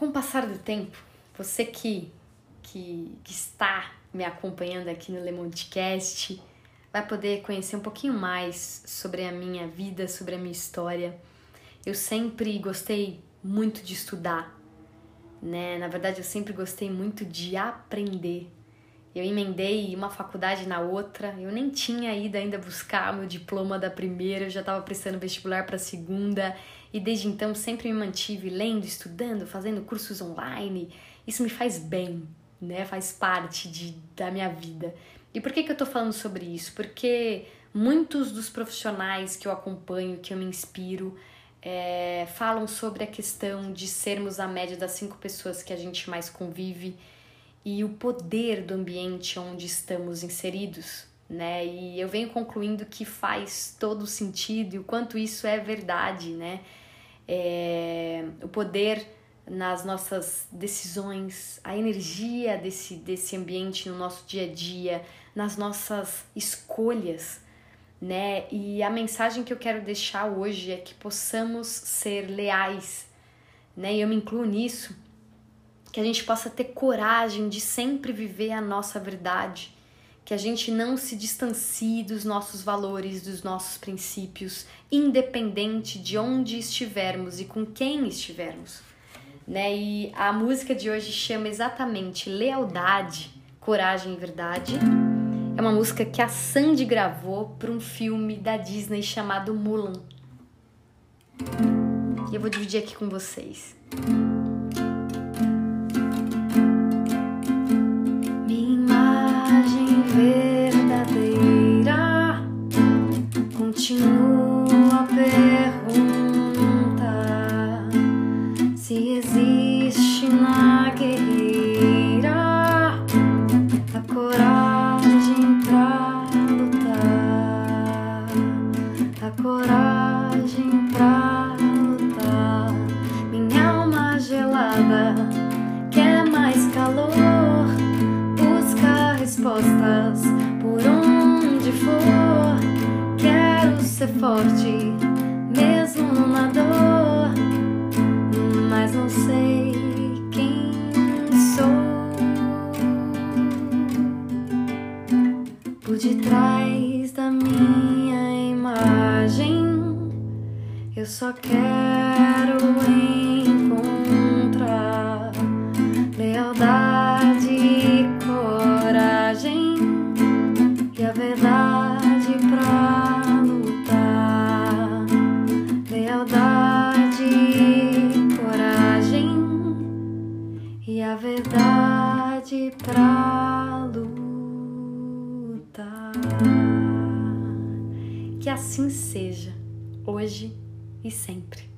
Com o passar do tempo, você que, que, que está me acompanhando aqui no Lemontecast vai poder conhecer um pouquinho mais sobre a minha vida, sobre a minha história. Eu sempre gostei muito de estudar, né? Na verdade, eu sempre gostei muito de aprender. Eu emendei uma faculdade na outra, eu nem tinha ido ainda buscar meu diploma da primeira, eu já estava prestando vestibular para a segunda, e desde então sempre me mantive lendo, estudando, fazendo cursos online. Isso me faz bem, né? Faz parte de, da minha vida. E por que, que eu tô falando sobre isso? Porque muitos dos profissionais que eu acompanho, que eu me inspiro, é, falam sobre a questão de sermos a média das cinco pessoas que a gente mais convive e o poder do ambiente onde estamos inseridos, né? E eu venho concluindo que faz todo sentido e o quanto isso é verdade, né? É, o poder nas nossas decisões, a energia desse, desse ambiente no nosso dia a dia, nas nossas escolhas né? E a mensagem que eu quero deixar hoje é que possamos ser leais, né? E eu me incluo nisso, que a gente possa ter coragem de sempre viver a nossa verdade, que a gente não se distancie dos nossos valores, dos nossos princípios, independente de onde estivermos e com quem estivermos, né? E a música de hoje chama exatamente lealdade, coragem e verdade. É uma música que a Sandy gravou para um filme da Disney chamado Mulan. E eu vou dividir aqui com vocês. Continua a pergunta se existe na guerreira ser forte, mesmo na dor. Mas não sei quem sou. Por detrás da minha eu só quero e a verdade pra lutar. Que assim seja, hoje e sempre.